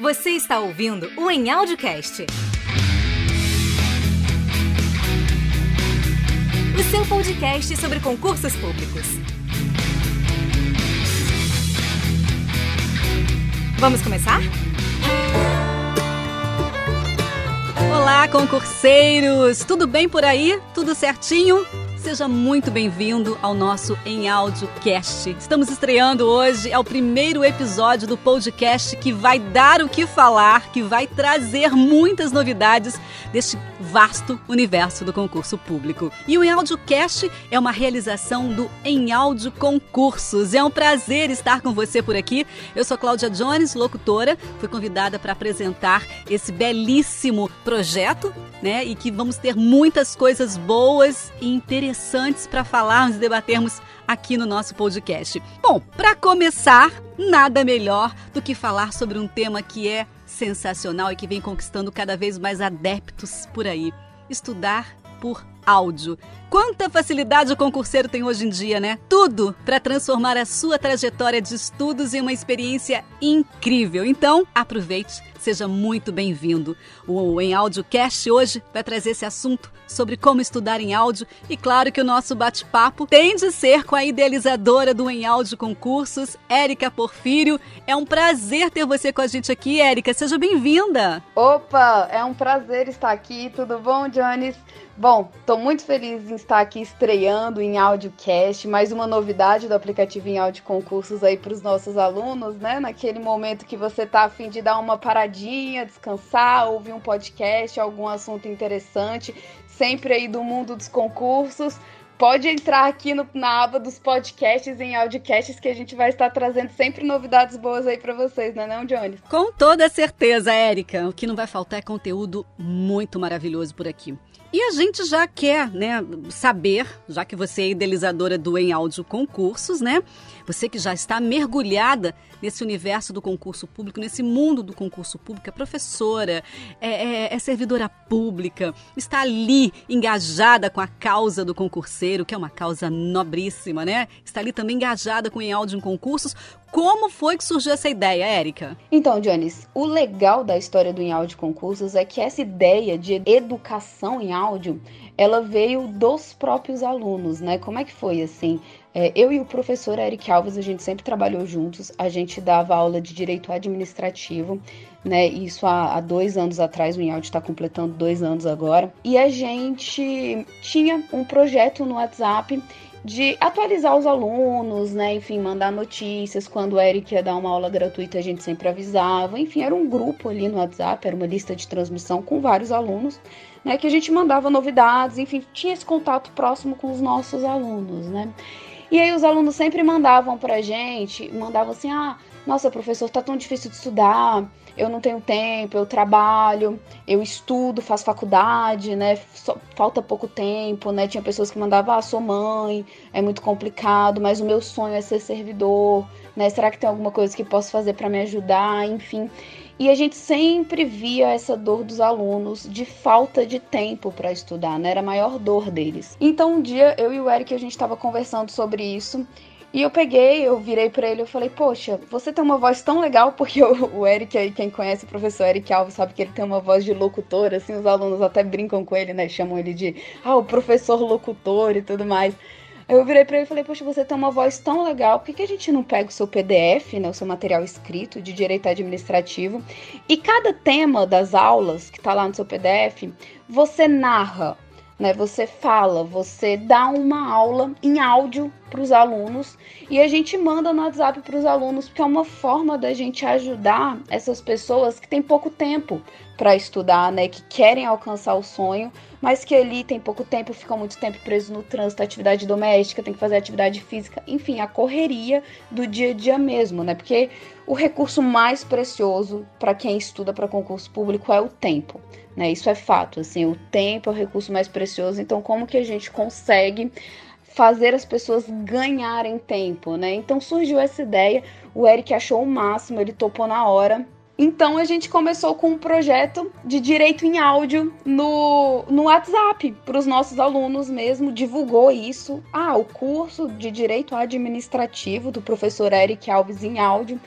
Você está ouvindo o Em Audiocast. O seu podcast sobre concursos públicos. Vamos começar? Olá, concurseiros! Tudo bem por aí? Tudo certinho? Seja muito bem-vindo ao nosso Em Áudio Cast. Estamos estreando hoje, é o primeiro episódio do podcast que vai dar o que falar, que vai trazer muitas novidades deste vasto universo do concurso público. E o Em Áudio Cast é uma realização do Em Áudio Concursos. É um prazer estar com você por aqui. Eu sou Cláudia Jones, locutora, fui convidada para apresentar esse belíssimo projeto, né? E que vamos ter muitas coisas boas e interessantes interessantes para falarmos e debatermos aqui no nosso podcast. Bom, para começar, nada melhor do que falar sobre um tema que é sensacional e que vem conquistando cada vez mais adeptos por aí: estudar por áudio. Quanta facilidade o concurseiro tem hoje em dia, né? Tudo para transformar a sua trajetória de estudos em uma experiência incrível. Então, aproveite, seja muito bem-vindo. O Em Audiocast hoje vai trazer esse assunto sobre como estudar em áudio e claro que o nosso bate-papo tem de ser com a idealizadora do Em Áudio Concursos, Érica Porfírio. É um prazer ter você com a gente aqui, Érica. Seja bem-vinda. Opa, é um prazer estar aqui. Tudo bom, Jones? Bom, estou muito feliz em estar aqui estreando em AudioCast, mais uma novidade do aplicativo em áudio concursos aí para os nossos alunos, né? Naquele momento que você tá a fim de dar uma paradinha, descansar, ouvir um podcast, algum assunto interessante, sempre aí do mundo dos concursos. Pode entrar aqui no, na aba dos podcasts em audiocasts que a gente vai estar trazendo sempre novidades boas aí para vocês, não é não, Jones? Com toda certeza, Érica. O que não vai faltar é conteúdo muito maravilhoso por aqui. E a gente já quer, né, saber, já que você é idealizadora do Em Áudio Concursos, né? Você que já está mergulhada nesse universo do concurso público, nesse mundo do concurso público, é professora, é, é, é servidora pública, está ali engajada com a causa do concurseiro, que é uma causa nobríssima, né? Está ali também engajada com Em Áudio em Concursos. Como foi que surgiu essa ideia, Érica? Então, Jones, o legal da história do Em Áudio Concursos é que essa ideia de educação em áudio, ela veio dos próprios alunos, né? Como é que foi assim? É, eu e o professor Eric Alves, a gente sempre trabalhou juntos, a gente dava aula de direito administrativo, né? Isso há, há dois anos atrás, o Inhalde está completando dois anos agora. E a gente tinha um projeto no WhatsApp de atualizar os alunos, né? Enfim, mandar notícias. Quando o Eric ia dar uma aula gratuita, a gente sempre avisava. Enfim, era um grupo ali no WhatsApp, era uma lista de transmissão com vários alunos, né? Que a gente mandava novidades, enfim, tinha esse contato próximo com os nossos alunos, né? E aí os alunos sempre mandavam pra gente, mandavam assim: "Ah, nossa, professor, tá tão difícil de estudar, eu não tenho tempo, eu trabalho, eu estudo, faço faculdade, né? falta pouco tempo, né? Tinha pessoas que mandavam, ah, sou mãe, é muito complicado, mas o meu sonho é ser servidor, né? Será que tem alguma coisa que posso fazer para me ajudar? Enfim. E a gente sempre via essa dor dos alunos de falta de tempo para estudar, né? Era a maior dor deles. Então um dia eu e o Eric a gente estava conversando sobre isso e eu peguei, eu virei para ele, eu falei, poxa, você tem uma voz tão legal, porque o, o Eric aí, quem conhece o professor Eric Alves, sabe que ele tem uma voz de locutor, assim, os alunos até brincam com ele, né? Chamam ele de, ah, o professor locutor e tudo mais. Eu virei para ele e falei, poxa, você tem uma voz tão legal, por que, que a gente não pega o seu PDF, né, o seu material escrito de direito administrativo, e cada tema das aulas que está lá no seu PDF, você narra né? Você fala, você dá uma aula em áudio para os alunos e a gente manda no WhatsApp para os alunos, porque é uma forma da gente ajudar essas pessoas que têm pouco tempo para estudar, né? Que querem alcançar o sonho, mas que ali tem pouco tempo, ficam muito tempo presos no trânsito, atividade doméstica, tem que fazer atividade física, enfim, a correria do dia a dia mesmo, né? Porque o recurso mais precioso para quem estuda para concurso público é o tempo. Né? Isso é fato, assim, o tempo é o recurso mais precioso, então como que a gente consegue fazer as pessoas ganharem tempo, né? Então surgiu essa ideia, o Eric achou o máximo, ele topou na hora. Então a gente começou com um projeto de direito em áudio no, no WhatsApp para os nossos alunos mesmo, divulgou isso. Ah, o curso de direito administrativo do professor Eric Alves em áudio.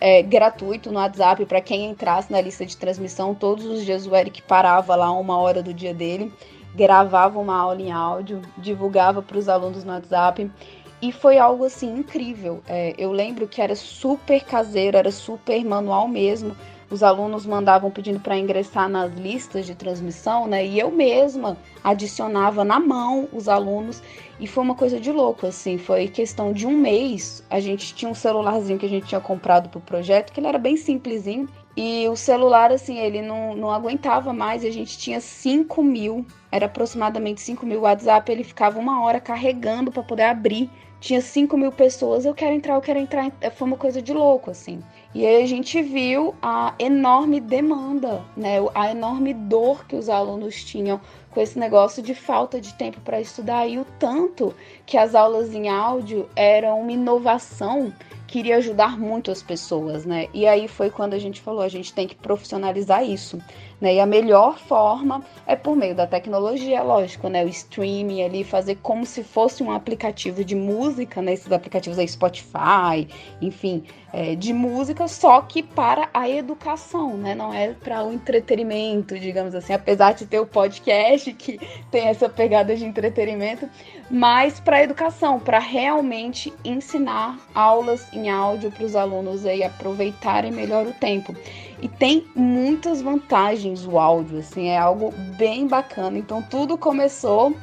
É, gratuito no WhatsApp para quem entrasse na lista de transmissão. Todos os dias o Eric parava lá uma hora do dia dele, gravava uma aula em áudio, divulgava para os alunos no WhatsApp. E foi algo assim incrível. É, eu lembro que era super caseiro, era super manual mesmo. Os alunos mandavam pedindo para ingressar nas listas de transmissão, né? E eu mesma adicionava na mão os alunos. E foi uma coisa de louco, assim. Foi questão de um mês. A gente tinha um celularzinho que a gente tinha comprado pro projeto, que ele era bem simplesinho. E o celular, assim, ele não, não aguentava mais. A gente tinha 5 mil, era aproximadamente 5 mil WhatsApp. Ele ficava uma hora carregando para poder abrir tinha 5 mil pessoas, eu quero entrar, eu quero entrar. Foi uma coisa de louco, assim. E aí a gente viu a enorme demanda, né? A enorme dor que os alunos tinham com esse negócio de falta de tempo para estudar e o tanto que as aulas em áudio eram uma inovação que iria ajudar muito as pessoas, né? E aí foi quando a gente falou, a gente tem que profissionalizar isso. Né? E a melhor forma é por meio da tecnologia, lógico, né? O streaming ali, fazer como se fosse um aplicativo de música, né? Esses aplicativos aí, Spotify, enfim, é, de música, só que para a educação, né? Não é para o entretenimento, digamos assim, apesar de ter o podcast que tem essa pegada de entretenimento, mas para a educação, para realmente ensinar aulas em áudio para os alunos aí aproveitarem melhor o tempo. E tem muitas vantagens o áudio, assim, é algo bem bacana. Então tudo começou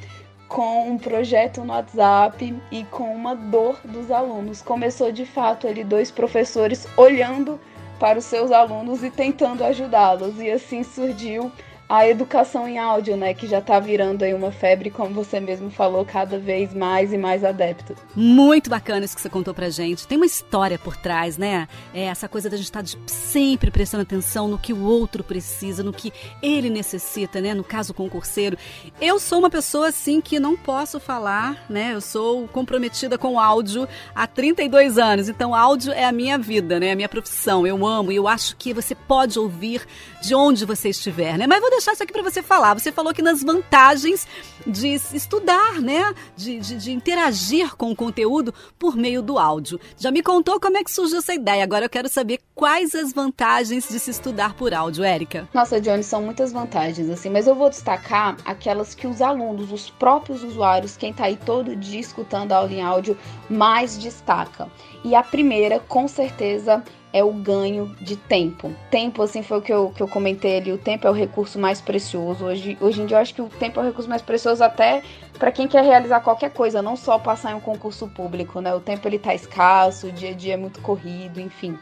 com um projeto no WhatsApp e com uma dor dos alunos. Começou de fato ali dois professores olhando para os seus alunos e tentando ajudá-los. E assim surgiu a educação em áudio, né, que já está virando aí uma febre, como você mesmo falou, cada vez mais e mais adepto. Muito bacana isso que você contou pra gente. Tem uma história por trás, né? É essa coisa da gente estar tá sempre prestando atenção no que o outro precisa, no que ele necessita, né? No caso concurseiro. Eu sou uma pessoa assim que não posso falar, né? Eu sou comprometida com áudio há 32 anos, então áudio é a minha vida, né? A minha profissão. Eu amo e eu acho que você pode ouvir de onde você estiver, né? Mas vou deixar isso aqui para você falar. Você falou que nas vantagens de estudar, né? De, de, de, interagir com o conteúdo por meio do áudio. Já me contou como é que surgiu essa ideia. Agora eu quero saber quais as vantagens de se estudar por áudio, Érica. Nossa, Johnny, são muitas vantagens, assim, mas eu vou destacar aquelas que os alunos, os próprios usuários, quem tá aí todo dia escutando a aula em áudio, mais destaca. E a primeira, com certeza, é o ganho de tempo. Tempo, assim, foi o que eu, que eu comentei ali, o tempo é o recurso mais precioso. Hoje, hoje em dia eu acho que o tempo é o recurso mais precioso até para quem quer realizar qualquer coisa, não só passar em um concurso público, né? O tempo ele tá escasso, o dia a dia é muito corrido, enfim.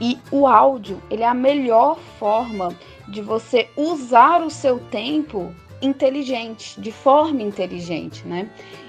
E o áudio, ele é a melhor forma de você usar o seu tempo inteligente, de forma inteligente, né?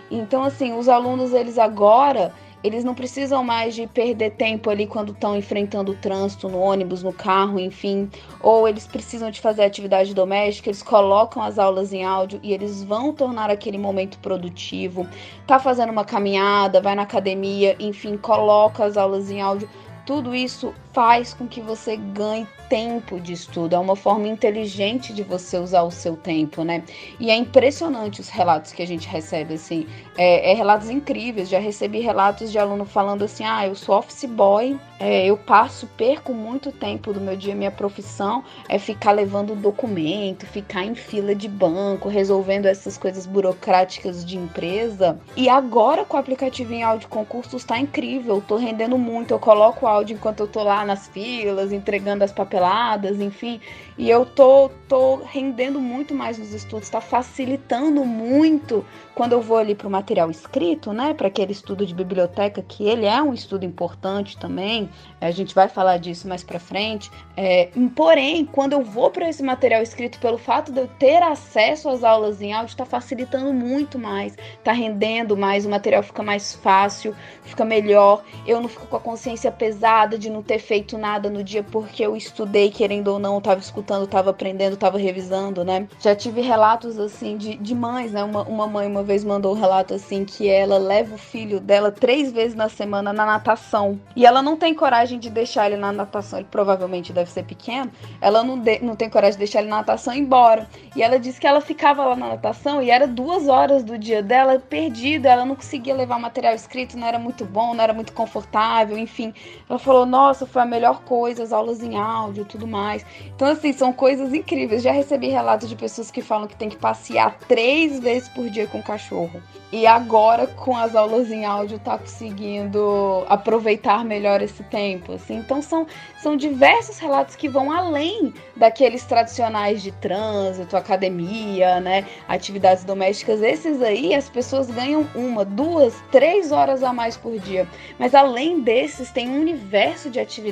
Então, assim, os alunos, eles agora eles não precisam mais de perder tempo ali quando estão enfrentando o trânsito, no ônibus, no carro, enfim. Ou eles precisam de fazer atividade doméstica, eles colocam as aulas em áudio e eles vão tornar aquele momento produtivo. Tá fazendo uma caminhada, vai na academia, enfim, coloca as aulas em áudio. Tudo isso faz com que você ganhe tempo de estudo, é uma forma inteligente de você usar o seu tempo, né? E é impressionante os relatos que a gente recebe, assim, é, é relatos incríveis. Já recebi relatos de aluno falando assim: ah, eu sou office boy, é, eu passo, perco muito tempo do meu dia, minha profissão é ficar levando documento, ficar em fila de banco, resolvendo essas coisas burocráticas de empresa. E agora com o aplicativo em áudio concursos tá incrível, eu tô rendendo muito, eu coloco o áudio enquanto eu tô lá nas filas, entregando as papeladas, enfim. E eu tô, tô rendendo muito mais nos estudos, está facilitando muito quando eu vou ali para o material escrito, né? Para aquele estudo de biblioteca, que ele é um estudo importante também. A gente vai falar disso mais para frente. É, porém, quando eu vou para esse material escrito, pelo fato de eu ter acesso às aulas em áudio, está facilitando muito mais, está rendendo mais, o material fica mais fácil, fica melhor. Eu não fico com a consciência pesada de não ter feito nada no dia porque eu estudei, querendo ou não, tava escutando, tava aprendendo, tava revisando, né? Já tive relatos assim de, de mães, né? Uma, uma mãe uma vez mandou um relato assim que ela leva o filho dela três vezes na semana na natação. E ela não tem coragem de deixar ele na natação, ele provavelmente deve ser pequeno. Ela não, de, não tem coragem de deixar ele na natação e ir embora. E ela disse que ela ficava lá na natação e era duas horas do dia dela perdida, ela não conseguia levar material escrito, não era muito bom, não era muito confortável, enfim. Ela falou: Nossa, foi a melhor coisa, as aulas em áudio tudo mais. Então, assim, são coisas incríveis. Já recebi relatos de pessoas que falam que tem que passear três vezes por dia com o cachorro. E agora, com as aulas em áudio, tá conseguindo aproveitar melhor esse tempo. Assim. Então, são, são diversos relatos que vão além daqueles tradicionais de trânsito, academia, né? Atividades domésticas. Esses aí, as pessoas ganham uma, duas, três horas a mais por dia. Mas além desses, tem um universo de atividades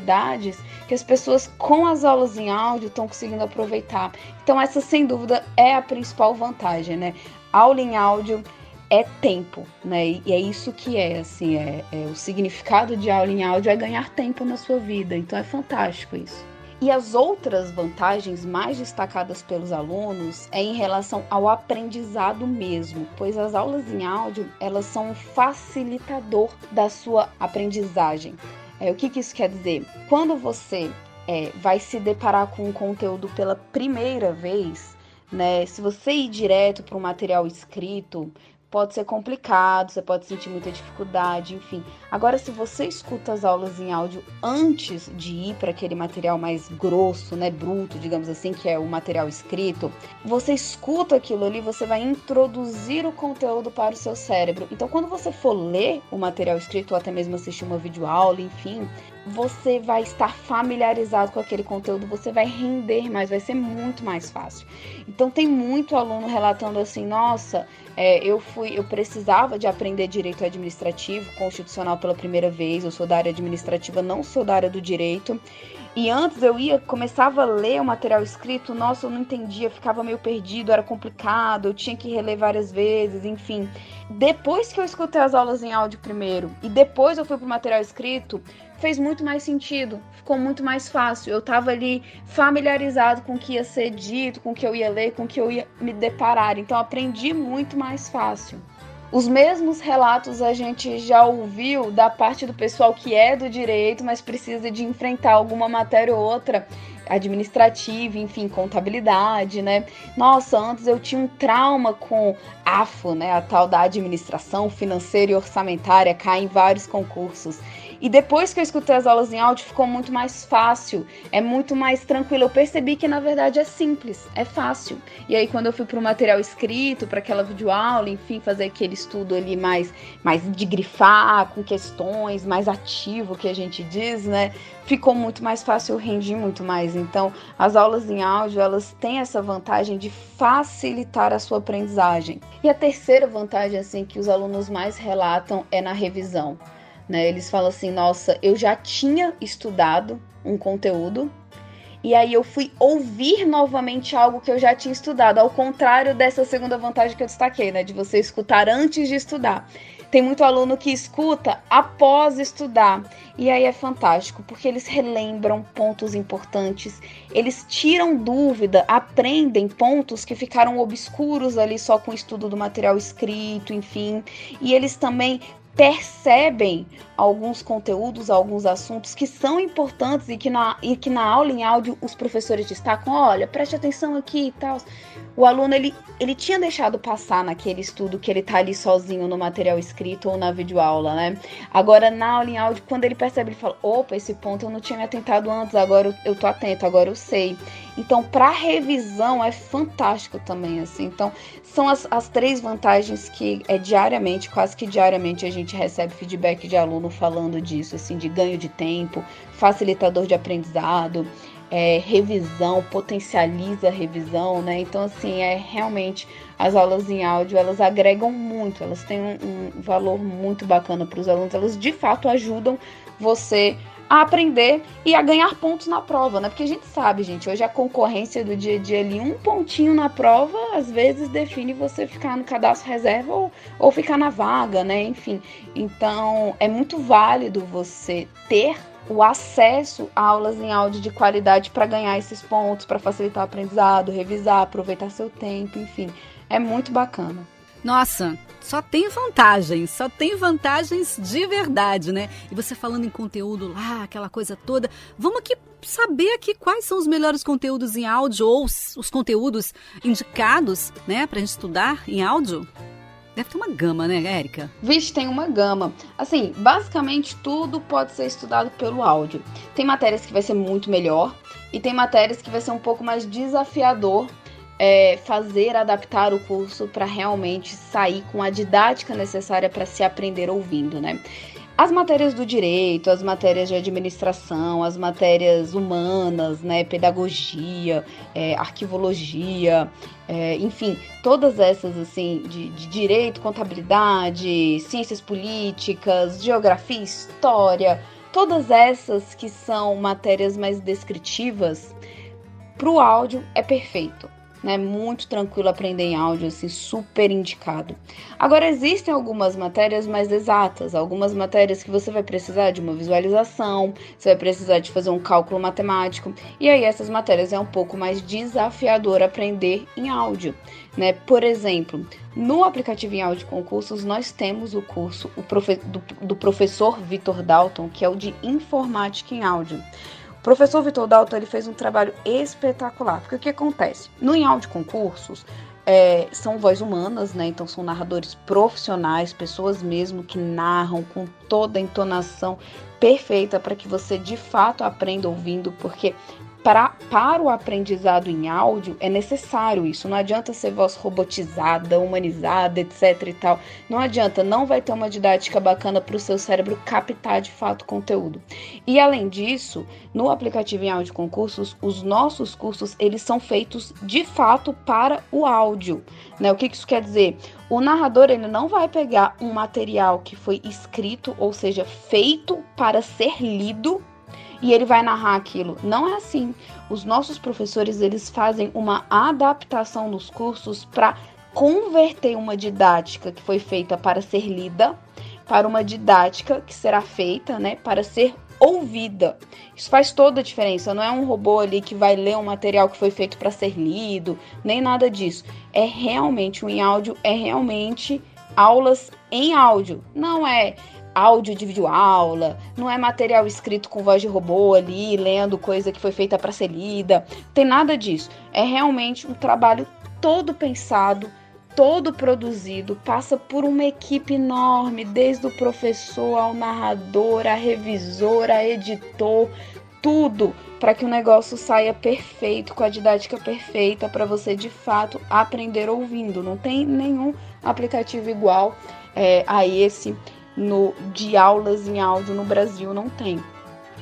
que as pessoas com as aulas em áudio estão conseguindo aproveitar. Então, essa sem dúvida é a principal vantagem, né? Aula em áudio é tempo, né? E é isso que é, assim, é, é, o significado de aula em áudio é ganhar tempo na sua vida. Então é fantástico isso. E as outras vantagens mais destacadas pelos alunos é em relação ao aprendizado mesmo, pois as aulas em áudio elas são um facilitador da sua aprendizagem. É, o que, que isso quer dizer? Quando você é, vai se deparar com um conteúdo pela primeira vez, né? Se você ir direto para um material escrito, pode ser complicado, você pode sentir muita dificuldade, enfim. Agora, se você escuta as aulas em áudio antes de ir para aquele material mais grosso, né, bruto, digamos assim, que é o material escrito, você escuta aquilo ali, você vai introduzir o conteúdo para o seu cérebro. Então, quando você for ler o material escrito ou até mesmo assistir uma videoaula, enfim, você vai estar familiarizado com aquele conteúdo, você vai render mais, vai ser muito mais fácil. Então tem muito aluno relatando assim, nossa, é, eu fui, eu precisava de aprender direito administrativo, constitucional pela primeira vez. Eu sou da área administrativa, não sou da área do direito. E antes eu ia, começava a ler o material escrito, nossa, eu não entendia, ficava meio perdido, era complicado, eu tinha que reler várias vezes, enfim. Depois que eu escutei as aulas em áudio primeiro e depois eu fui pro material escrito, fez muito mais sentido, ficou muito mais fácil. Eu estava ali familiarizado com o que ia ser dito, com o que eu ia ler, com o que eu ia me deparar. Então aprendi muito mais fácil. Os mesmos relatos a gente já ouviu da parte do pessoal que é do direito, mas precisa de enfrentar alguma matéria ou outra administrativa, enfim, contabilidade, né? Nossa, antes eu tinha um trauma com AFO, né? A tal da administração financeira e orçamentária, cai em vários concursos. E depois que eu escutei as aulas em áudio, ficou muito mais fácil, é muito mais tranquilo. Eu percebi que na verdade é simples, é fácil. E aí quando eu fui para o material escrito, para aquela videoaula, enfim, fazer aquele estudo ali mais, mais de grifar, com questões, mais ativo que a gente diz, né? Ficou muito mais fácil, eu rendi muito mais. Então, as aulas em áudio, elas têm essa vantagem de facilitar a sua aprendizagem. E a terceira vantagem, assim, que os alunos mais relatam é na revisão. Né? Eles falam assim: nossa, eu já tinha estudado um conteúdo e aí eu fui ouvir novamente algo que eu já tinha estudado, ao contrário dessa segunda vantagem que eu destaquei, né, de você escutar antes de estudar. Tem muito aluno que escuta após estudar. E aí é fantástico, porque eles relembram pontos importantes, eles tiram dúvida, aprendem pontos que ficaram obscuros ali só com o estudo do material escrito, enfim. E eles também percebem alguns conteúdos, alguns assuntos que são importantes e que na, e que na aula em áudio os professores destacam, olha, preste atenção aqui e tal. O aluno, ele, ele tinha deixado passar naquele estudo que ele tá ali sozinho no material escrito ou na videoaula, né? Agora, na aula em áudio, quando ele percebe, ele fala, opa, esse ponto eu não tinha me atentado antes, agora eu, eu tô atento, agora eu sei. Então, para revisão é fantástico também, assim. Então, são as, as três vantagens que é diariamente, quase que diariamente, a gente recebe feedback de aluno falando disso, assim, de ganho de tempo, facilitador de aprendizado, é, revisão, potencializa a revisão, né? Então, assim, é realmente as aulas em áudio elas agregam muito, elas têm um, um valor muito bacana para os alunos, elas de fato ajudam você a aprender e a ganhar pontos na prova, né? Porque a gente sabe, gente, hoje a concorrência do dia a dia ali, um pontinho na prova, às vezes define você ficar no cadastro reserva ou, ou ficar na vaga, né? Enfim, então é muito válido você ter o acesso a aulas em áudio de qualidade para ganhar esses pontos, para facilitar o aprendizado, revisar, aproveitar seu tempo, enfim, é muito bacana. Nossa, só tem vantagens, só tem vantagens de verdade, né? E você falando em conteúdo lá, aquela coisa toda, vamos aqui saber aqui quais são os melhores conteúdos em áudio ou os, os conteúdos indicados, né, pra gente estudar em áudio? Deve ter uma gama, né, Érica? Vixe, tem uma gama. Assim, basicamente tudo pode ser estudado pelo áudio. Tem matérias que vai ser muito melhor e tem matérias que vai ser um pouco mais desafiador é, fazer, adaptar o curso para realmente sair com a didática necessária para se aprender ouvindo, né? As matérias do direito, as matérias de administração, as matérias humanas, né, pedagogia, é, arquivologia, é, enfim, todas essas assim de, de, direito, contabilidade, ciências políticas, geografia, história, todas essas que são matérias mais descritivas, para o áudio é perfeito né? Muito tranquilo aprender em áudio, assim, super indicado. Agora, existem algumas matérias mais exatas, algumas matérias que você vai precisar de uma visualização, você vai precisar de fazer um cálculo matemático, e aí essas matérias é um pouco mais desafiador aprender em áudio, né? Por exemplo, no aplicativo em áudio concursos, nós temos o curso do, do professor Vitor Dalton, que é o de informática em áudio. Professor Vitor Dalton ele fez um trabalho espetacular, porque o que acontece? No em áudio concursos, é, são voz humanas, né? Então são narradores profissionais, pessoas mesmo que narram com toda a entonação perfeita para que você de fato aprenda ouvindo, porque Pra, para o aprendizado em áudio é necessário isso. Não adianta ser voz robotizada, humanizada, etc e tal. Não adianta, não vai ter uma didática bacana para o seu cérebro captar de fato conteúdo. E além disso, no aplicativo em áudio concursos, os nossos cursos eles são feitos de fato para o áudio. Né? O que isso quer dizer? O narrador ele não vai pegar um material que foi escrito, ou seja, feito para ser lido e ele vai narrar aquilo. Não é assim. Os nossos professores eles fazem uma adaptação nos cursos para converter uma didática que foi feita para ser lida para uma didática que será feita, né, para ser ouvida. Isso faz toda a diferença. Não é um robô ali que vai ler um material que foi feito para ser lido, nem nada disso. É realmente um em áudio, é realmente aulas em áudio. Não é áudio de videoaula, não é material escrito com voz de robô ali, lendo coisa que foi feita para ser lida. Tem nada disso. É realmente um trabalho todo pensado, todo produzido, passa por uma equipe enorme, desde o professor ao narrador, a revisor, a editor, tudo para que o negócio saia perfeito, com a didática perfeita, para você de fato aprender ouvindo. Não tem nenhum aplicativo igual é, a esse no, de aulas em áudio no Brasil não tem.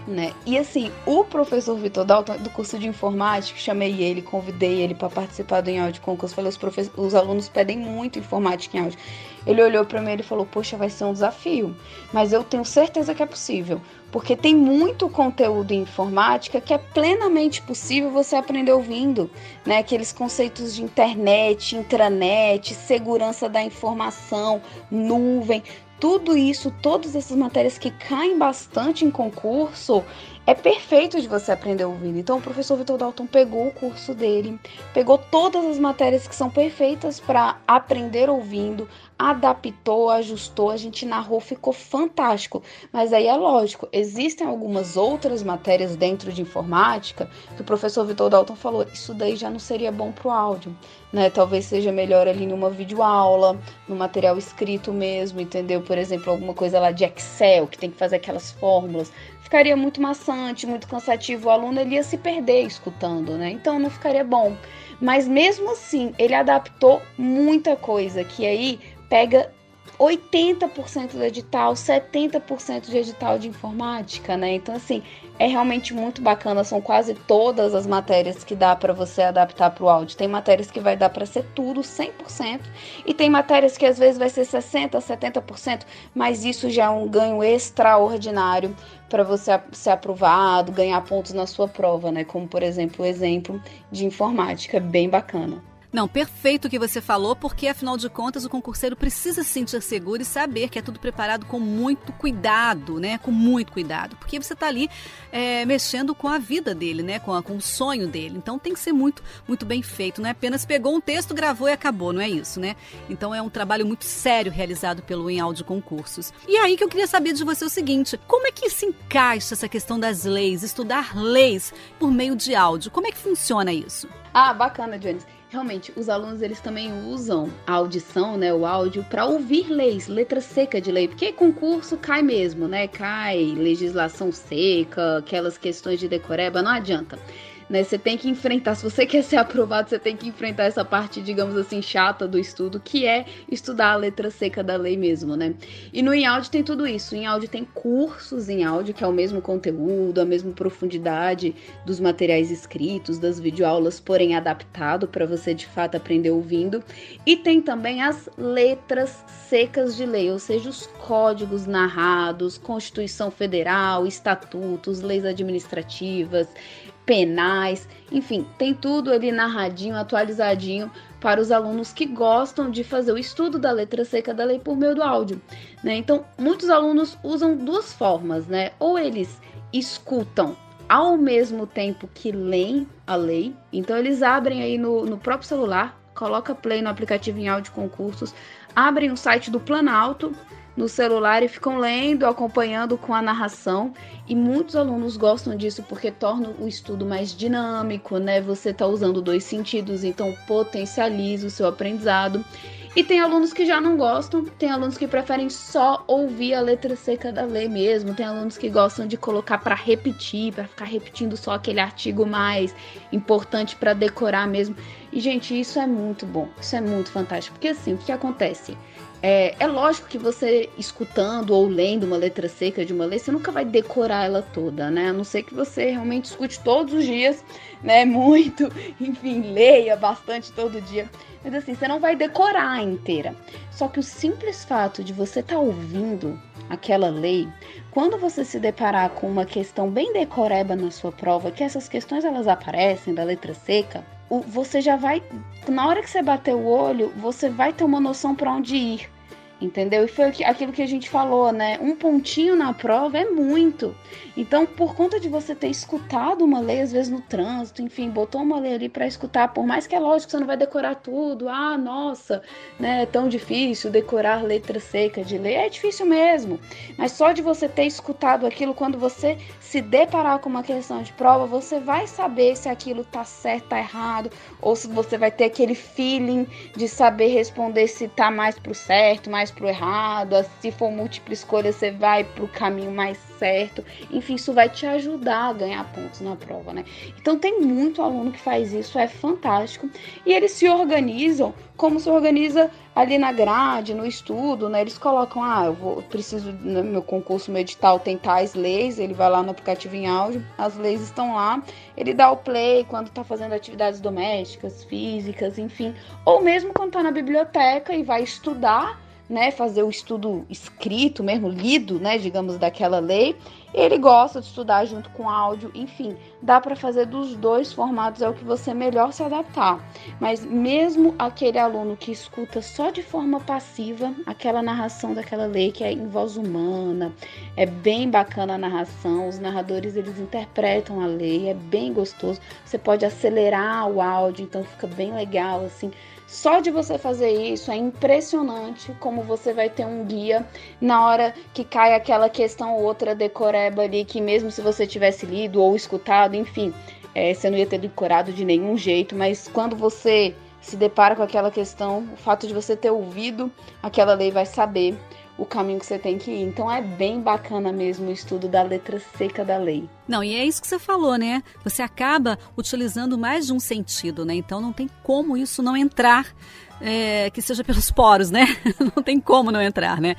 Né? E assim, o professor Vitor Dalton, do curso de informática, chamei ele, convidei ele para participar do em áudio concurso. Falei, os, os alunos pedem muito informática em áudio. Ele olhou para mim e falou: Poxa, vai ser um desafio, mas eu tenho certeza que é possível, porque tem muito conteúdo em informática que é plenamente possível você aprender ouvindo, né? Aqueles conceitos de internet, intranet, segurança da informação, nuvem, tudo isso, todas essas matérias que caem bastante em concurso, é perfeito de você aprender ouvindo. Então, o professor Vitor Dalton pegou o curso dele, pegou todas as matérias que são perfeitas para aprender ouvindo, adaptou, ajustou, a gente narrou, ficou fantástico. Mas aí é lógico, existem algumas outras matérias dentro de informática que o professor Vitor Dalton falou, isso daí já não seria bom para o áudio, né? Talvez seja melhor ali numa videoaula, no material escrito mesmo, entendeu? Por exemplo, alguma coisa lá de Excel, que tem que fazer aquelas fórmulas. Ficaria muito maçante, muito cansativo, o aluno ele ia se perder escutando, né? Então não ficaria bom. Mas mesmo assim, ele adaptou muita coisa que aí pega 80% do edital, 70% de edital de informática, né? Então, assim, é realmente muito bacana. São quase todas as matérias que dá para você adaptar para o áudio. Tem matérias que vai dar para ser tudo 100%, e tem matérias que às vezes vai ser 60%, 70%, mas isso já é um ganho extraordinário para você ser aprovado, ganhar pontos na sua prova, né? Como, por exemplo, o exemplo de informática, bem bacana. Não, perfeito o que você falou, porque afinal de contas o concurseiro precisa se sentir seguro e saber que é tudo preparado com muito cuidado, né? Com muito cuidado, porque você está ali é, mexendo com a vida dele, né? Com, a, com o sonho dele. Então tem que ser muito, muito bem feito. Não é apenas pegou um texto, gravou e acabou, não é isso, né? Então é um trabalho muito sério realizado pelo Em Áudio Concursos. E aí que eu queria saber de você o seguinte: como é que se encaixa essa questão das leis, estudar leis por meio de áudio? Como é que funciona isso? Ah, bacana, Jones realmente os alunos eles também usam a audição, né, o áudio para ouvir leis, letra seca de lei, porque concurso cai mesmo, né? Cai legislação seca, aquelas questões de decoreba, não adianta né? Você tem que enfrentar, se você quer ser aprovado, você tem que enfrentar essa parte, digamos assim, chata do estudo, que é estudar a letra seca da lei mesmo, né? E no em tem tudo isso. Em áudio tem cursos em áudio, que é o mesmo conteúdo, a mesma profundidade dos materiais escritos, das videoaulas, porém adaptado para você de fato aprender ouvindo. E tem também as letras secas de lei, ou seja, os códigos narrados, Constituição Federal, estatutos, leis administrativas, penais, enfim, tem tudo ali narradinho, atualizadinho para os alunos que gostam de fazer o estudo da letra seca da lei por meio do áudio. Né? Então, muitos alunos usam duas formas, né? Ou eles escutam ao mesmo tempo que leem a lei, então eles abrem aí no, no próprio celular, coloca play no aplicativo em áudio concursos, abrem o site do Planalto no celular e ficam lendo, acompanhando com a narração. E muitos alunos gostam disso porque torna o estudo mais dinâmico, né? Você está usando dois sentidos, então potencializa o seu aprendizado. E tem alunos que já não gostam, tem alunos que preferem só ouvir a letra seca da lei mesmo, tem alunos que gostam de colocar para repetir, para ficar repetindo só aquele artigo mais importante para decorar mesmo. E gente, isso é muito bom, isso é muito fantástico, porque assim, o que acontece? É, é, lógico que você escutando ou lendo uma letra seca de uma lei, você nunca vai decorar ela toda, né? A não ser que você realmente escute todos os dias, né? Muito, enfim, leia bastante todo dia. Mas assim, você não vai decorar inteira. Só que o simples fato de você estar tá ouvindo aquela lei, quando você se deparar com uma questão bem decoreba na sua prova, que essas questões elas aparecem da letra seca, você já vai, na hora que você bater o olho, você vai ter uma noção para onde ir. Entendeu? E foi aquilo que a gente falou, né? Um pontinho na prova é muito. Então, por conta de você ter escutado uma lei, às vezes no trânsito, enfim, botou uma lei ali para escutar, por mais que é lógico você não vai decorar tudo, ah, nossa, né? É tão difícil decorar letra seca de lei. É difícil mesmo. Mas só de você ter escutado aquilo, quando você se deparar com uma questão de prova, você vai saber se aquilo tá certo, tá errado, ou se você vai ter aquele feeling de saber responder se tá mais pro certo, mais pro errado, se for múltipla escolha, você vai pro caminho mais certo. Enfim, isso vai te ajudar a ganhar pontos na prova, né? Então tem muito aluno que faz isso, é fantástico. E eles se organizam como se organiza ali na grade, no estudo, né? Eles colocam, ah, eu vou, preciso no meu concurso, meu edital tem tais leis, ele vai lá no aplicativo em áudio, as leis estão lá, ele dá o play quando tá fazendo atividades domésticas, físicas, enfim, ou mesmo quando tá na biblioteca e vai estudar né, fazer o estudo escrito mesmo, lido, né, digamos, daquela lei. Ele gosta de estudar junto com áudio, enfim, dá para fazer dos dois formatos, é o que você melhor se adaptar. Mas mesmo aquele aluno que escuta só de forma passiva aquela narração daquela lei que é em voz humana, é bem bacana a narração, os narradores eles interpretam a lei, é bem gostoso. Você pode acelerar o áudio, então fica bem legal assim só de você fazer isso é impressionante como você vai ter um guia na hora que cai aquela questão ou outra decoreba ali, que mesmo se você tivesse lido ou escutado, enfim, é, você não ia ter decorado de nenhum jeito, mas quando você se depara com aquela questão, o fato de você ter ouvido aquela lei vai saber o caminho que você tem que ir. Então é bem bacana mesmo o estudo da letra seca da lei. Não, e é isso que você falou, né? Você acaba utilizando mais de um sentido, né? Então não tem como isso não entrar, é, que seja pelos poros, né? Não tem como não entrar, né?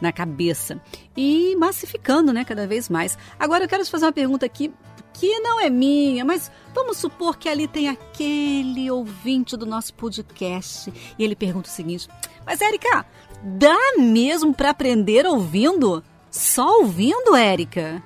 Na cabeça. E massificando, né? Cada vez mais. Agora eu quero te fazer uma pergunta aqui que não é minha, mas vamos supor que ali tem aquele ouvinte do nosso podcast e ele pergunta o seguinte: Mas, Érica, dá mesmo para aprender ouvindo? Só ouvindo, Érica?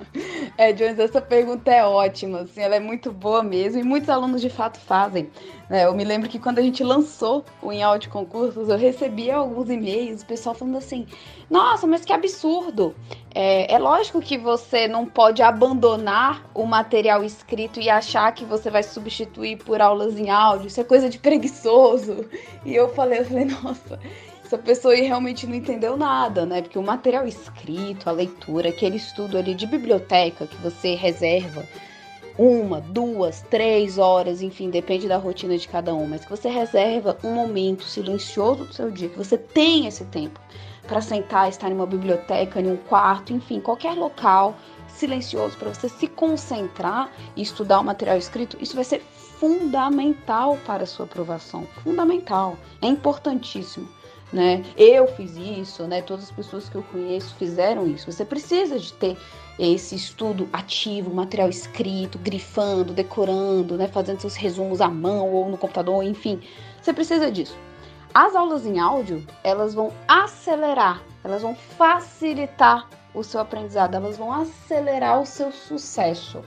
é, Jones, essa pergunta é ótima, assim, ela é muito boa mesmo e muitos alunos de fato fazem. Né? Eu me lembro que quando a gente lançou o Em Áudio Concursos, eu recebia alguns e-mails, o pessoal falando assim: Nossa, mas que absurdo! É, é lógico que você não pode abandonar o material escrito e achar que você vai substituir por aulas em áudio, isso é coisa de preguiçoso. E eu falei, eu falei, nossa essa pessoa realmente não entendeu nada, né? Porque o material escrito, a leitura, aquele estudo ali de biblioteca que você reserva uma, duas, três horas, enfim, depende da rotina de cada um, mas que você reserva um momento silencioso do seu dia, que você tem esse tempo para sentar, estar em uma biblioteca, em um quarto, enfim, qualquer local silencioso para você se concentrar e estudar o material escrito, isso vai ser fundamental para a sua aprovação, fundamental, é importantíssimo né? Eu fiz isso, né? Todas as pessoas que eu conheço fizeram isso. Você precisa de ter esse estudo ativo, material escrito, grifando, decorando, né? Fazendo seus resumos à mão ou no computador, enfim. Você precisa disso. As aulas em áudio, elas vão acelerar, elas vão facilitar o seu aprendizado, elas vão acelerar o seu sucesso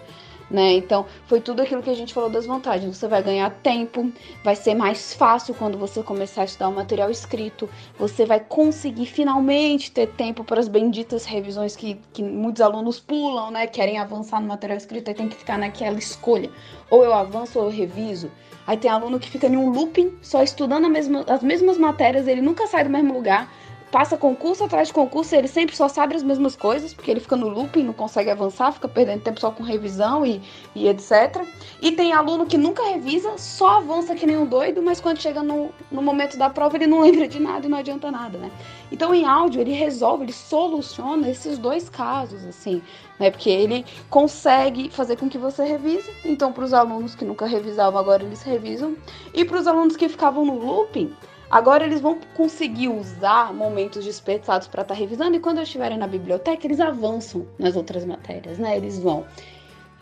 né? Então, foi tudo aquilo que a gente falou das vantagens. Você vai ganhar tempo, vai ser mais fácil quando você começar a estudar o material escrito, você vai conseguir finalmente ter tempo para as benditas revisões que, que muitos alunos pulam, né? Querem avançar no material escrito e tem que ficar naquela escolha. Ou eu avanço ou eu reviso. Aí tem aluno que fica em um looping, só estudando mesma, as mesmas matérias, ele nunca sai do mesmo lugar passa concurso atrás de concurso ele sempre só sabe as mesmas coisas, porque ele fica no looping, não consegue avançar, fica perdendo tempo só com revisão e, e etc. E tem aluno que nunca revisa, só avança que nem um doido, mas quando chega no, no momento da prova ele não lembra de nada e não adianta nada, né? Então em áudio ele resolve, ele soluciona esses dois casos, assim, né? Porque ele consegue fazer com que você revise. Então para os alunos que nunca revisavam, agora eles revisam. E para os alunos que ficavam no looping, Agora eles vão conseguir usar momentos desperdiçados para estar tá revisando e quando eles estiverem na biblioteca, eles avançam nas outras matérias, né? Eles vão.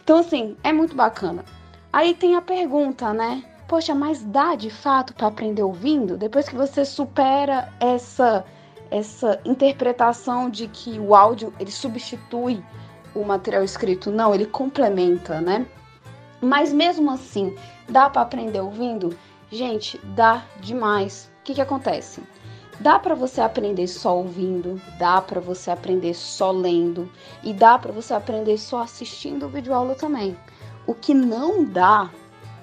Então, assim, é muito bacana. Aí tem a pergunta, né? Poxa, mas dá de fato para aprender ouvindo? Depois que você supera essa essa interpretação de que o áudio ele substitui o material escrito, não, ele complementa, né? Mas mesmo assim, dá para aprender ouvindo? Gente, dá demais. O que, que acontece? Dá para você aprender só ouvindo, dá para você aprender só lendo e dá para você aprender só assistindo o vídeo aula também. O que não dá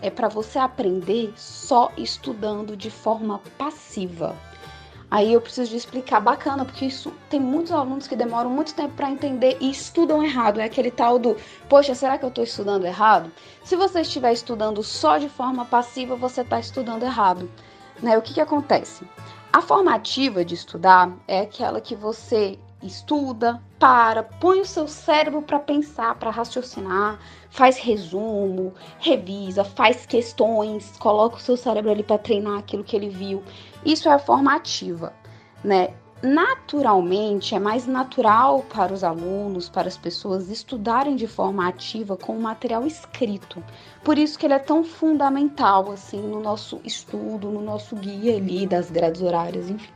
é para você aprender só estudando de forma passiva. Aí eu preciso de explicar bacana, porque isso tem muitos alunos que demoram muito tempo para entender e estudam errado. É aquele tal do, poxa, será que eu estou estudando errado? Se você estiver estudando só de forma passiva, você está estudando errado. Né? O que, que acontece? A formativa de estudar é aquela que você estuda, para, põe o seu cérebro para pensar, para raciocinar, faz resumo, revisa, faz questões, coloca o seu cérebro ali para treinar aquilo que ele viu. Isso é a formativa, né? Naturalmente, é mais natural para os alunos, para as pessoas estudarem de forma ativa com o material escrito. Por isso que ele é tão fundamental assim no nosso estudo, no nosso guia ali das grades horárias, enfim.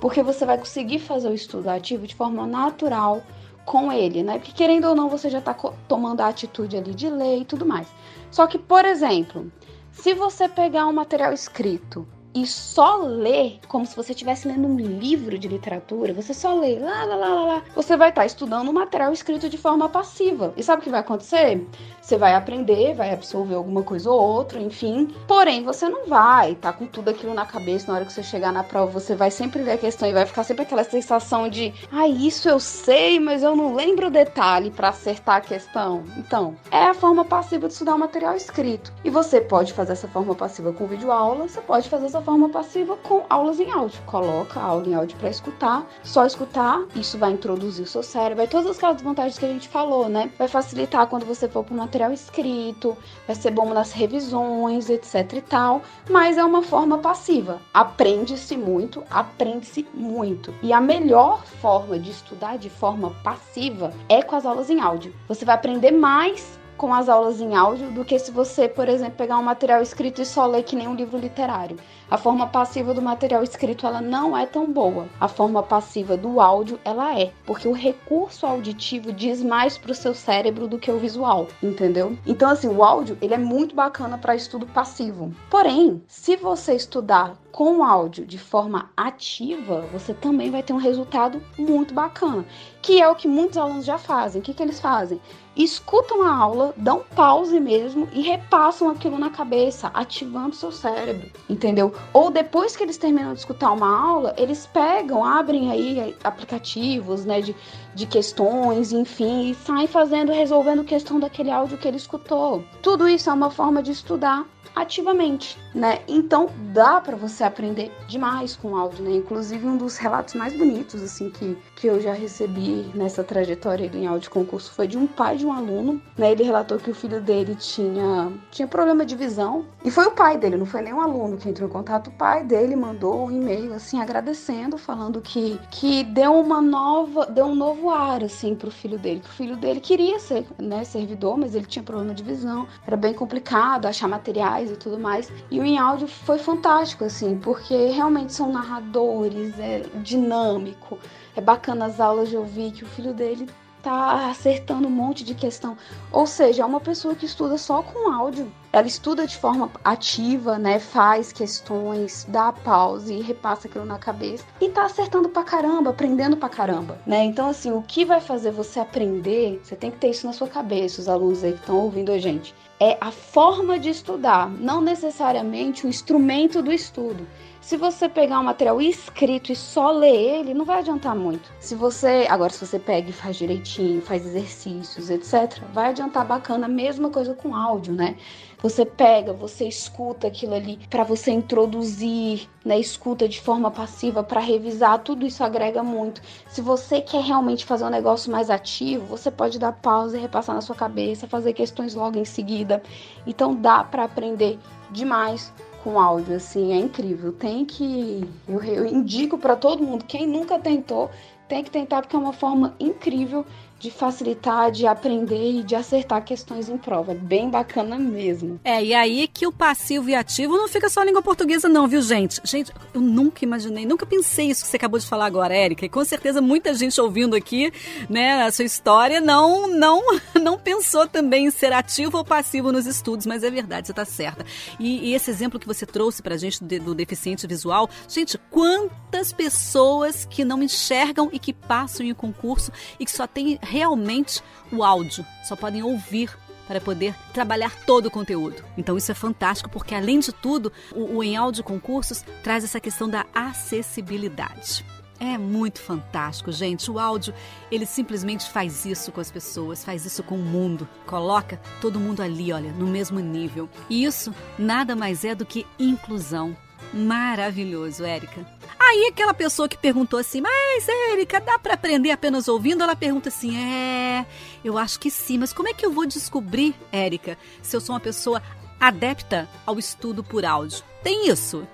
Porque você vai conseguir fazer o estudo ativo de forma natural com ele, né? Porque querendo ou não, você já está tomando a atitude ali de ler e tudo mais. Só que, por exemplo, se você pegar um material escrito e só ler como se você estivesse lendo um livro de literatura, você só lê, lá, lá, lá, lá, você vai estar tá estudando um material escrito de forma passiva. E sabe o que vai acontecer? Você vai aprender, vai absorver alguma coisa ou outra, enfim. Porém, você não vai estar tá com tudo aquilo na cabeça na hora que você chegar na prova. Você vai sempre ler a questão e vai ficar sempre aquela sensação de, ah, isso eu sei, mas eu não lembro o detalhe para acertar a questão. Então, é a forma passiva de estudar o material escrito. E você pode fazer essa forma passiva com vídeo aula, você pode fazer essa forma passiva com aulas em áudio. Coloca a aula em áudio para escutar, só escutar, isso vai introduzir o seu cérebro, vai todas aquelas vantagens que a gente falou, né? Vai facilitar quando você for para o material escrito, vai ser bom nas revisões, etc e tal, mas é uma forma passiva. Aprende-se muito, aprende-se muito. E a melhor forma de estudar de forma passiva é com as aulas em áudio. Você vai aprender mais com as aulas em áudio do que se você, por exemplo, pegar um material escrito e só ler que nem um livro literário. A forma passiva do material escrito ela não é tão boa. A forma passiva do áudio ela é, porque o recurso auditivo diz mais para o seu cérebro do que o visual, entendeu? Então assim, o áudio ele é muito bacana para estudo passivo. Porém, se você estudar com áudio de forma ativa, você também vai ter um resultado muito bacana, que é o que muitos alunos já fazem. O que, que eles fazem? Escutam a aula, dão pause mesmo e repassam aquilo na cabeça, ativando seu cérebro, entendeu? Ou depois que eles terminam de escutar uma aula, eles pegam, abrem aí aplicativos, né, de, de questões, enfim, e saem fazendo, resolvendo questão daquele áudio que ele escutou. Tudo isso é uma forma de estudar ativamente, né? Então dá para você aprender demais com áudio, né? Inclusive um dos relatos mais bonitos assim que, que eu já recebi nessa trajetória do em áudio concurso foi de um pai de um aluno, né? Ele relatou que o filho dele tinha tinha problema de visão e foi o pai dele, não foi nem um aluno que entrou em contato, o pai dele mandou um e-mail assim agradecendo, falando que que deu uma nova, deu um novo ar assim pro filho dele, que o filho dele queria ser, né, servidor, mas ele tinha problema de visão, era bem complicado achar materiais e tudo mais. E o em áudio foi fantástico, assim, porque realmente são narradores, é dinâmico. É bacana as aulas de ouvir que o filho dele tá acertando um monte de questão. Ou seja, é uma pessoa que estuda só com áudio. Ela estuda de forma ativa, né? Faz questões, dá pausa e repassa aquilo na cabeça. E tá acertando pra caramba, aprendendo pra caramba, né? Então, assim, o que vai fazer você aprender, você tem que ter isso na sua cabeça, os alunos aí que estão ouvindo a gente é a forma de estudar, não necessariamente o instrumento do estudo. Se você pegar um material escrito e só ler ele, não vai adiantar muito. Se você, agora se você pega e faz direitinho, faz exercícios, etc, vai adiantar bacana, mesma coisa com áudio, né? Você pega, você escuta aquilo ali para você introduzir, né? Escuta de forma passiva para revisar, tudo isso agrega muito. Se você quer realmente fazer um negócio mais ativo, você pode dar pausa e repassar na sua cabeça, fazer questões logo em seguida. Então dá para aprender demais com áudio, assim, é incrível. Tem que. Eu, eu indico para todo mundo, quem nunca tentou, tem que tentar, porque é uma forma incrível de facilitar, de aprender e de acertar questões em prova. É bem bacana mesmo. É, e aí que o passivo e ativo não fica só língua portuguesa, não, viu, gente? Gente, eu nunca imaginei, nunca pensei isso que você acabou de falar agora, Érica. E com certeza muita gente ouvindo aqui, né, a sua história, não, não, não pensou também em ser ativo ou passivo nos estudos, mas é verdade, você está certa. E, e, esse exemplo que você trouxe pra gente do, do deficiente visual, gente, quantas pessoas que não enxergam e que passam em um concurso e que só tem realmente o áudio, só podem ouvir para poder trabalhar todo o conteúdo. Então isso é fantástico porque além de tudo, o, o em áudio concursos traz essa questão da acessibilidade. É muito fantástico, gente. O áudio, ele simplesmente faz isso com as pessoas, faz isso com o mundo. Coloca todo mundo ali, olha, no mesmo nível. E isso nada mais é do que inclusão. Maravilhoso, Érica. Aí aquela pessoa que perguntou assim, mas Érica, dá para aprender apenas ouvindo? Ela pergunta assim, é, eu acho que sim, mas como é que eu vou descobrir, Érica, se eu sou uma pessoa adepta ao estudo por áudio? Tem isso?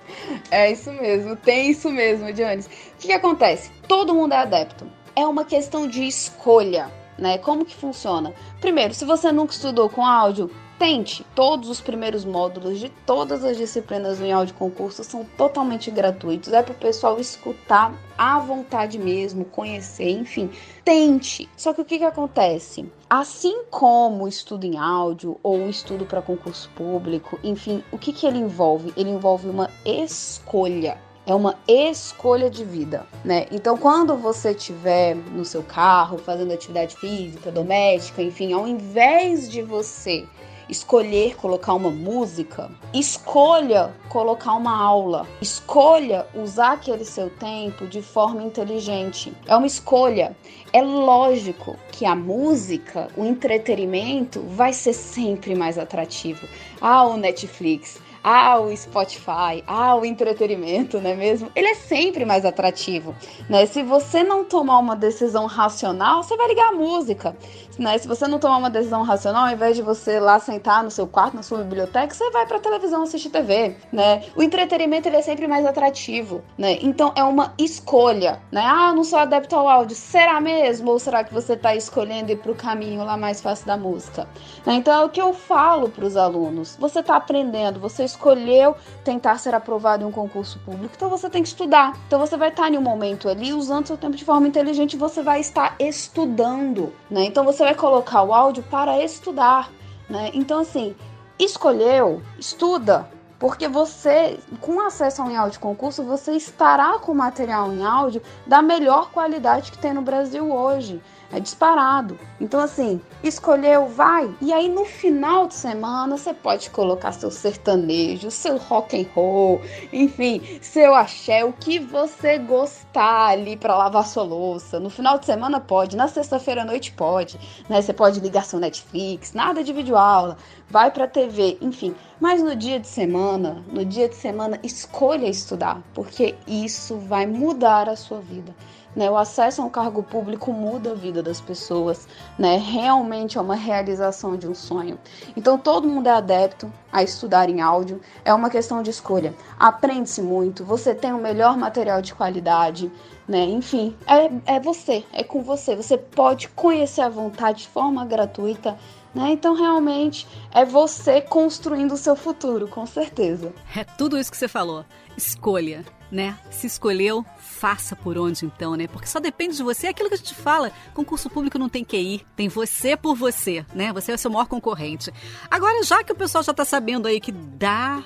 É isso mesmo, tem isso mesmo, Dionis. O que, que acontece? Todo mundo é adepto. É uma questão de escolha, né? Como que funciona? Primeiro, se você nunca estudou com áudio, Tente! Todos os primeiros módulos de todas as disciplinas do áudio concurso são totalmente gratuitos. É para o pessoal escutar à vontade mesmo, conhecer, enfim. Tente! Só que o que, que acontece? Assim como o estudo em áudio ou o estudo para concurso público, enfim, o que, que ele envolve? Ele envolve uma escolha é uma escolha de vida, né? Então, quando você estiver no seu carro fazendo atividade física, doméstica, enfim, ao invés de você escolher colocar uma música, escolha colocar uma aula, escolha usar aquele seu tempo de forma inteligente. É uma escolha. É lógico que a música, o entretenimento vai ser sempre mais atrativo. Ah, o Netflix, ao Spotify, ao entretenimento, não é mesmo? Ele é sempre mais atrativo, né? Se você não tomar uma decisão racional, você vai ligar a música, né? Se você não tomar uma decisão racional, ao invés de você lá sentar no seu quarto, na sua biblioteca, você vai para televisão assistir TV, né? O entretenimento ele é sempre mais atrativo, né? Então é uma escolha, né? Ah, não sou adepto ao áudio, será mesmo? Ou será que você está escolhendo ir para o caminho lá mais fácil da música? Né? Então é o que eu falo para os alunos. Você está aprendendo, você escolheu tentar ser aprovado em um concurso público, então você tem que estudar. Então você vai estar em um momento ali usando seu tempo de forma inteligente, você vai estar estudando, né? Então você vai colocar o áudio para estudar, né? Então assim, escolheu, estuda, porque você, com acesso a um áudio concurso, você estará com material em áudio da melhor qualidade que tem no Brasil hoje é disparado. Então, assim, escolheu, vai. E aí, no final de semana, você pode colocar seu sertanejo, seu rock and roll, enfim, seu axé, o que você gostar ali para lavar sua louça. No final de semana pode, na sexta-feira à noite pode, né? Você pode ligar seu Netflix, nada de videoaula, vai pra TV, enfim. Mas no dia de semana, no dia de semana, escolha estudar, porque isso vai mudar a sua vida. Né? O acesso a um cargo público muda a vida das pessoas, né? realmente é uma realização de um sonho. Então todo mundo é adepto a estudar em áudio, é uma questão de escolha. Aprende-se muito, você tem o melhor material de qualidade, né? Enfim, é, é você, é com você. Você pode conhecer à vontade de forma gratuita. Né? Então, realmente, é você construindo o seu futuro, com certeza. É tudo isso que você falou. Escolha, né? Se escolheu, faça por onde então, né? Porque só depende de você. É aquilo que a gente fala. Concurso público não tem que ir, tem você por você, né? Você é o seu maior concorrente. Agora, já que o pessoal já está sabendo aí que dá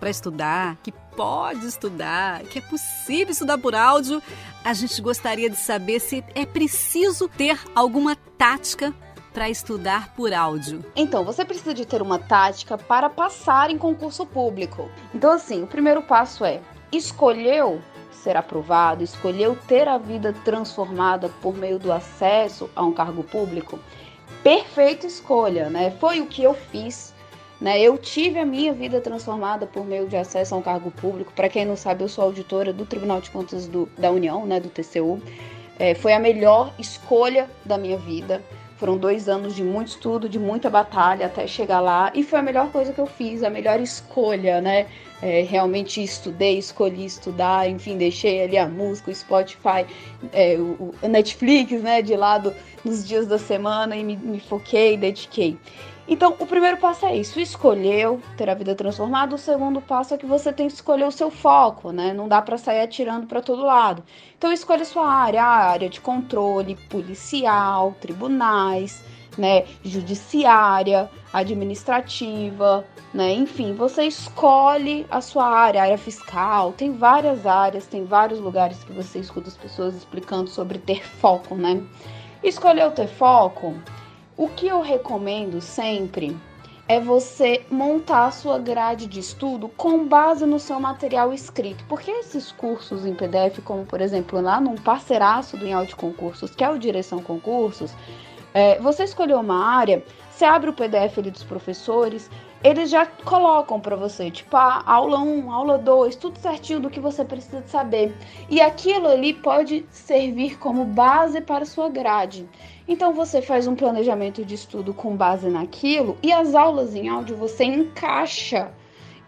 para estudar, que pode estudar, que é possível estudar por áudio, a gente gostaria de saber se é preciso ter alguma tática para estudar por áudio? Então, você precisa de ter uma tática para passar em concurso público. Então, assim, o primeiro passo é escolheu ser aprovado, escolheu ter a vida transformada por meio do acesso a um cargo público, perfeita escolha, né? Foi o que eu fiz. Né? Eu tive a minha vida transformada por meio de acesso a um cargo público. Para quem não sabe, eu sou auditora do Tribunal de Contas do, da União, né, do TCU. É, foi a melhor escolha da minha vida. Foram dois anos de muito estudo, de muita batalha até chegar lá. E foi a melhor coisa que eu fiz, a melhor escolha, né? É, realmente estudei, escolhi estudar, enfim, deixei ali a música, o Spotify, é, o, o, Netflix, né, de lado nos dias da semana e me, me foquei, dediquei. Então, o primeiro passo é isso, escolheu ter a vida transformada. O segundo passo é que você tem que escolher o seu foco, né? Não dá para sair atirando para todo lado. Então, escolha sua área, a área de controle policial, tribunais, né, judiciária, administrativa, né? Enfim, você escolhe a sua área, área fiscal, tem várias áreas, tem vários lugares que você escuta as pessoas explicando sobre ter foco, né? Escolheu ter foco? O que eu recomendo sempre é você montar a sua grade de estudo com base no seu material escrito. Porque esses cursos em PDF, como por exemplo lá num parceiraço do de Concursos, que é o Direção Concursos, é, você escolheu uma área, você abre o PDF ali dos professores, eles já colocam para você, tipo, ah, aula 1, aula 2, tudo certinho do que você precisa saber. E aquilo ali pode servir como base para a sua grade. Então você faz um planejamento de estudo com base naquilo e as aulas em áudio você encaixa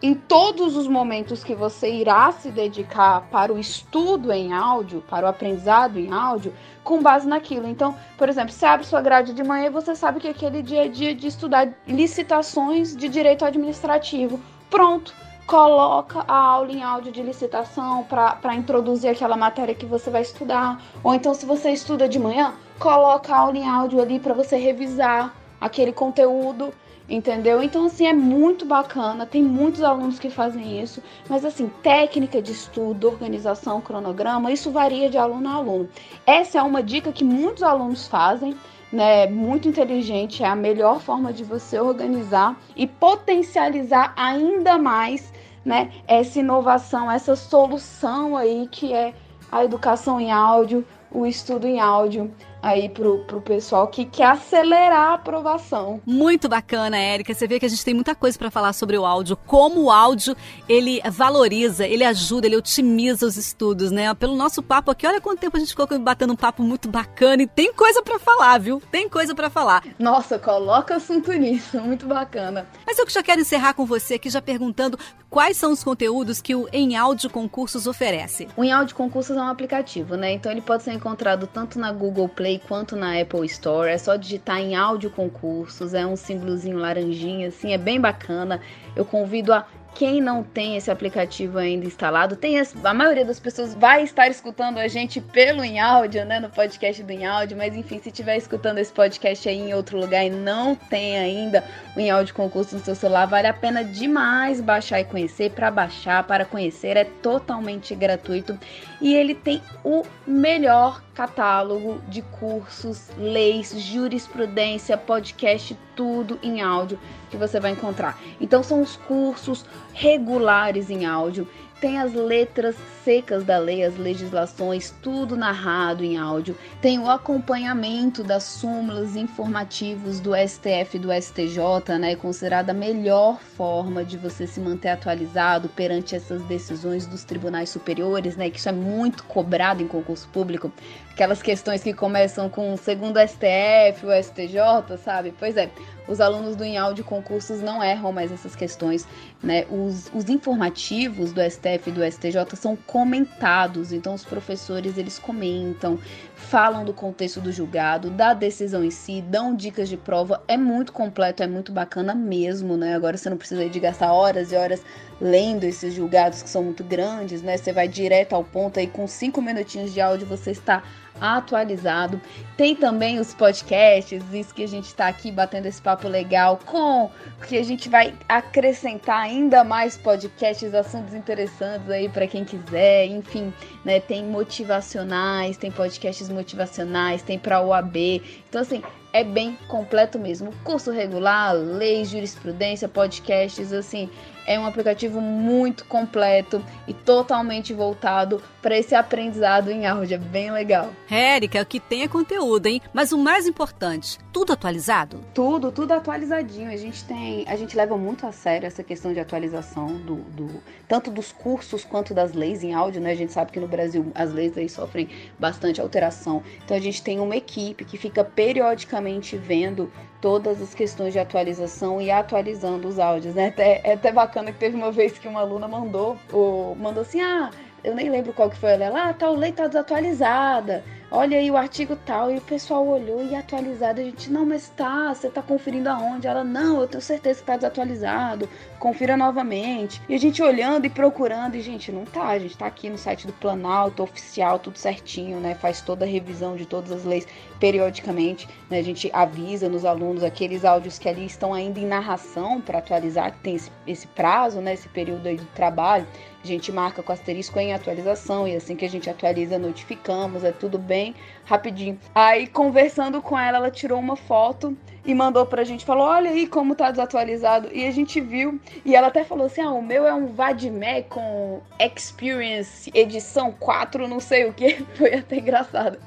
em todos os momentos que você irá se dedicar para o estudo em áudio, para o aprendizado em áudio, com base naquilo. Então, por exemplo, você abre sua grade de manhã e você sabe que aquele dia é dia de estudar licitações de direito administrativo. Pronto, coloca a aula em áudio de licitação para introduzir aquela matéria que você vai estudar. Ou então, se você estuda de manhã, coloca a aula em áudio ali para você revisar aquele conteúdo entendeu? Então, assim, é muito bacana, tem muitos alunos que fazem isso, mas, assim, técnica de estudo, organização, cronograma, isso varia de aluno a aluno. Essa é uma dica que muitos alunos fazem, né? Muito inteligente, é a melhor forma de você organizar e potencializar ainda mais, né? Essa inovação, essa solução aí que é a educação em áudio, o estudo em áudio aí pro, pro pessoal que quer acelerar a aprovação. Muito bacana, Érica. Você vê que a gente tem muita coisa para falar sobre o áudio, como o áudio ele valoriza, ele ajuda, ele otimiza os estudos, né? Pelo nosso papo aqui, olha quanto tempo a gente ficou batendo um papo muito bacana e tem coisa para falar, viu? Tem coisa para falar. Nossa, coloca assunto nisso, muito bacana. Mas eu já quero encerrar com você aqui já perguntando quais são os conteúdos que o Em Áudio Concursos oferece. O Em Áudio Concursos é um aplicativo, né? Então ele pode ser encontrado tanto na Google Play quanto na Apple Store. É só digitar em Áudio Concursos, é um símbolozinho laranjinha, assim, é bem bacana. Eu convido a quem não tem esse aplicativo ainda instalado, tem a maioria das pessoas vai estar escutando a gente pelo em áudio, né, no podcast do em áudio, mas enfim, se estiver escutando esse podcast aí em outro lugar e não tem ainda o em áudio concurso no seu celular, vale a pena demais baixar e conhecer. Para baixar, para conhecer, é totalmente gratuito e ele tem o melhor catálogo de cursos, leis, jurisprudência, podcast, tudo em áudio que você vai encontrar. Então são os cursos regulares em áudio tem as letras secas da lei, as legislações, tudo narrado em áudio. Tem o acompanhamento das súmulas informativos do STF e do STJ, né? Considerada a melhor forma de você se manter atualizado perante essas decisões dos tribunais superiores, né? Que isso é muito cobrado em concurso público. Aquelas questões que começam com segundo STF, o STJ, sabe? Pois é, os alunos do Em de Concursos não erram mais essas questões, né? Os, os informativos do STF e do STJ são comentados, então os professores eles comentam, falam do contexto do julgado, da decisão em si, dão dicas de prova, é muito completo, é muito bacana mesmo, né? Agora você não precisa de gastar horas e horas lendo esses julgados que são muito grandes, né? Você vai direto ao ponto aí com cinco minutinhos de áudio você está atualizado. Tem também os podcasts, isso que a gente está aqui batendo esse papo legal com que a gente vai acrescentar ainda mais podcasts, assuntos interessantes aí para quem quiser. Enfim, né, tem motivacionais, tem podcasts motivacionais, tem para OAB. Então assim, é bem completo mesmo. Curso regular, leis, jurisprudência, podcasts, assim, é um aplicativo muito completo e totalmente voltado para esse aprendizado em áudio. É bem legal. Érica, o que tem é conteúdo, hein? Mas o mais importante, tudo atualizado? Tudo, tudo atualizadinho. A gente tem, a gente leva muito a sério essa questão de atualização do, do tanto dos cursos quanto das leis em áudio, né? A gente sabe que no Brasil as leis aí sofrem bastante alteração. Então a gente tem uma equipe que fica periodicamente vendo todas as questões de atualização e atualizando os áudios, né? Até, é até bacana que teve uma vez que uma aluna mandou, ou mandou assim, ah, eu nem lembro qual que foi ela, ah, tal lei tá desatualizada. Olha aí o artigo tal, e o pessoal olhou e atualizado, a gente, não, mas tá, você tá conferindo aonde? Ela, não, eu tenho certeza que tá desatualizado, confira novamente. E a gente olhando e procurando, e gente, não tá, a gente tá aqui no site do Planalto, oficial, tudo certinho, né, faz toda a revisão de todas as leis periodicamente, né, a gente avisa nos alunos aqueles áudios que ali estão ainda em narração para atualizar, que tem esse, esse prazo, né, esse período aí de trabalho, a gente marca com asterisco em atualização e assim que a gente atualiza, notificamos, é tudo bem rapidinho. Aí conversando com ela, ela tirou uma foto e mandou pra gente, falou: "Olha aí como tá desatualizado". E a gente viu, e ela até falou assim: "Ah, o meu é um Vadmé com Experience edição 4, não sei o que". Foi até engraçado.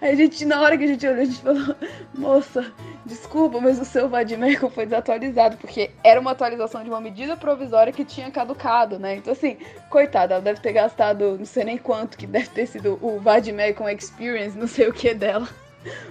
Aí a gente, na hora que a gente olhou, a gente falou, moça, desculpa, mas o seu Vadimeco foi desatualizado, porque era uma atualização de uma medida provisória que tinha caducado, né? Então, assim, coitada, ela deve ter gastado não sei nem quanto, que deve ter sido o Vadimeco Experience, não sei o que dela.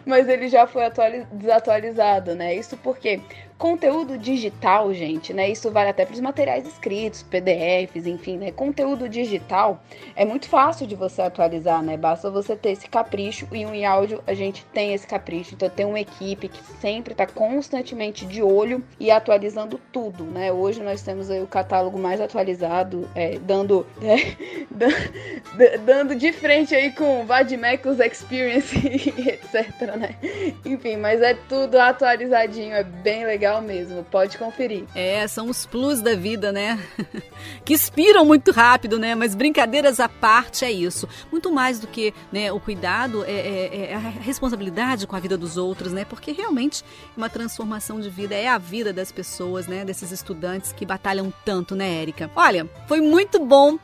Mas ele já foi desatualizado, né? Isso porque Conteúdo digital, gente, né? Isso vale até para os materiais escritos, PDFs, enfim, né? Conteúdo digital é muito fácil de você atualizar, né? Basta você ter esse capricho e um em áudio a gente tem esse capricho. Então tem uma equipe que sempre está constantemente de olho e atualizando tudo, né? Hoje nós temos o catálogo mais atualizado, é, dando, é, dando de frente aí com Vadmecos Experience etc, né? Enfim, mas é tudo atualizadinho, é bem legal legal mesmo, pode conferir. É, são os plus da vida, né? que expiram muito rápido, né? Mas brincadeiras à parte é isso. Muito mais do que né, o cuidado, é, é, é a responsabilidade com a vida dos outros, né? Porque realmente uma transformação de vida é a vida das pessoas, né? Desses estudantes que batalham tanto, né, Érica? Olha, foi muito bom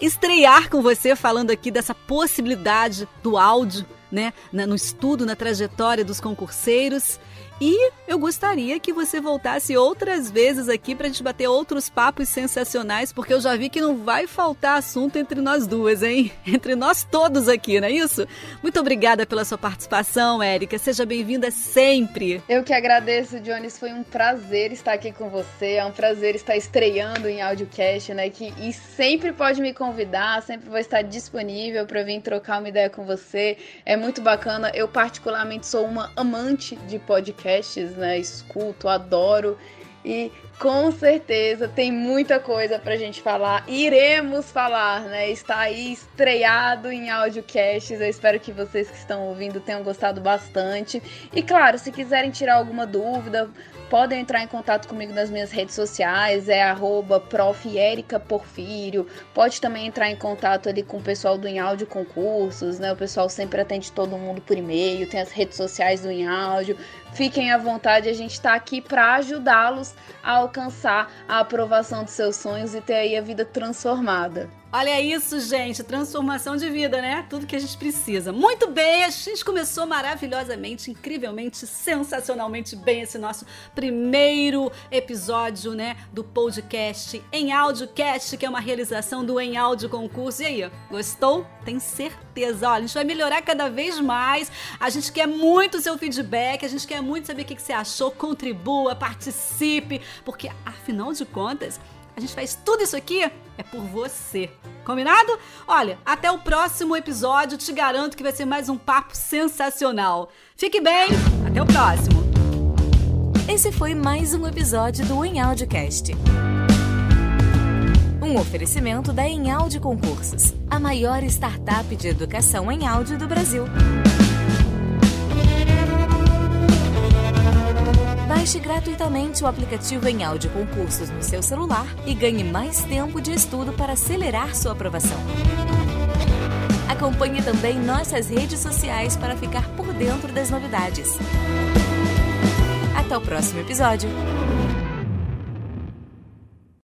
estrear com você falando aqui dessa possibilidade do áudio né, no estudo, na trajetória dos concurseiros. E eu gostaria que você voltasse outras vezes aqui para a gente bater outros papos sensacionais, porque eu já vi que não vai faltar assunto entre nós duas, hein? Entre nós todos aqui, não é isso? Muito obrigada pela sua participação, Érica. Seja bem-vinda sempre. Eu que agradeço, Jones. Foi um prazer estar aqui com você. É um prazer estar estreando em Audiocast, né? Que, e sempre pode me convidar, sempre vou estar disponível para vir trocar uma ideia com você. É muito bacana. Eu, particularmente, sou uma amante de podcast podcasts, né? Escuto, adoro. E com certeza tem muita coisa pra gente falar. Iremos falar, né? Está aí estreado em audiocasts. Eu espero que vocês que estão ouvindo tenham gostado bastante. E claro, se quiserem tirar alguma dúvida, podem entrar em contato comigo nas minhas redes sociais, é arroba. Pode também entrar em contato ali com o pessoal do Em Concursos, né? O pessoal sempre atende todo mundo por e-mail, tem as redes sociais do Em. Fiquem à vontade, a gente está aqui para ajudá-los a alcançar a aprovação dos seus sonhos e ter aí a vida transformada. Olha isso, gente, transformação de vida, né? Tudo que a gente precisa. Muito bem, a gente começou maravilhosamente, incrivelmente, sensacionalmente bem esse nosso primeiro episódio, né, do podcast em Audiocast, que é uma realização do Em Áudio Concurso. E aí, gostou? Tem certeza. Olha, a gente vai melhorar cada vez mais. A gente quer muito seu feedback, a gente quer muito saber o que você achou. Contribua, participe, porque afinal de contas, a gente faz tudo isso aqui é por você. Combinado? Olha, até o próximo episódio. Te garanto que vai ser mais um papo sensacional. Fique bem, até o próximo. Esse foi mais um episódio do Em Audiocast. Um oferecimento da Em Áudio Concursos, a maior startup de educação em áudio do Brasil. Baixe gratuitamente o aplicativo em áudio concursos no seu celular e ganhe mais tempo de estudo para acelerar sua aprovação. Acompanhe também nossas redes sociais para ficar por dentro das novidades. Até o próximo episódio!